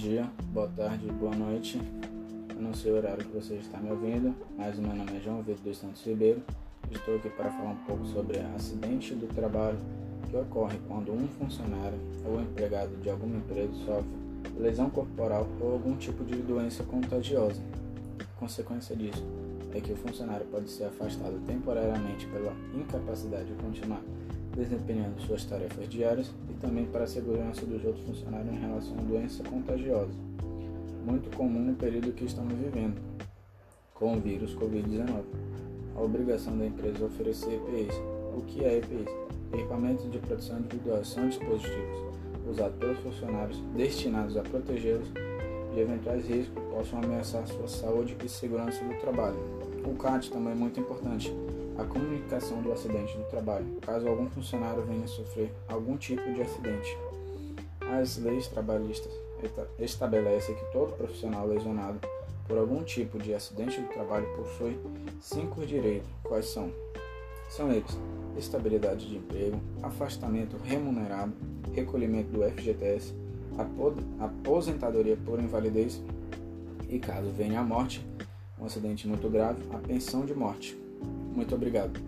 dia, boa tarde, boa noite. Eu não sei o horário que você está me ouvindo, mas o meu nome é João Vitor dos Santos Ribeiro. Estou aqui para falar um pouco sobre acidente do trabalho que ocorre quando um funcionário ou empregado de alguma empresa sofre lesão corporal ou algum tipo de doença contagiosa. A consequência disso é que o funcionário pode ser afastado temporariamente pela incapacidade de continuar desempenhando suas tarefas diárias e também para a segurança dos outros funcionários em relação à doença contagiosa, muito comum no período que estamos vivendo, com o vírus Covid-19. A obrigação da empresa é oferecer EPIs. O que é EPIs? Equipamentos de proteção individual são dispositivos usados pelos funcionários destinados a protegê-los de eventuais riscos que possam ameaçar sua saúde e segurança do trabalho. O CAT também é muito importante, a comunicação do acidente do trabalho, caso algum funcionário venha sofrer algum tipo de acidente. As leis trabalhistas estabelecem que todo profissional lesionado por algum tipo de acidente do trabalho possui cinco direitos. Quais são? São eles: estabilidade de emprego, afastamento remunerado, recolhimento do FGTS, aposentadoria por invalidez e, caso venha a morte, um acidente muito grave, a pensão de morte. Muito obrigado.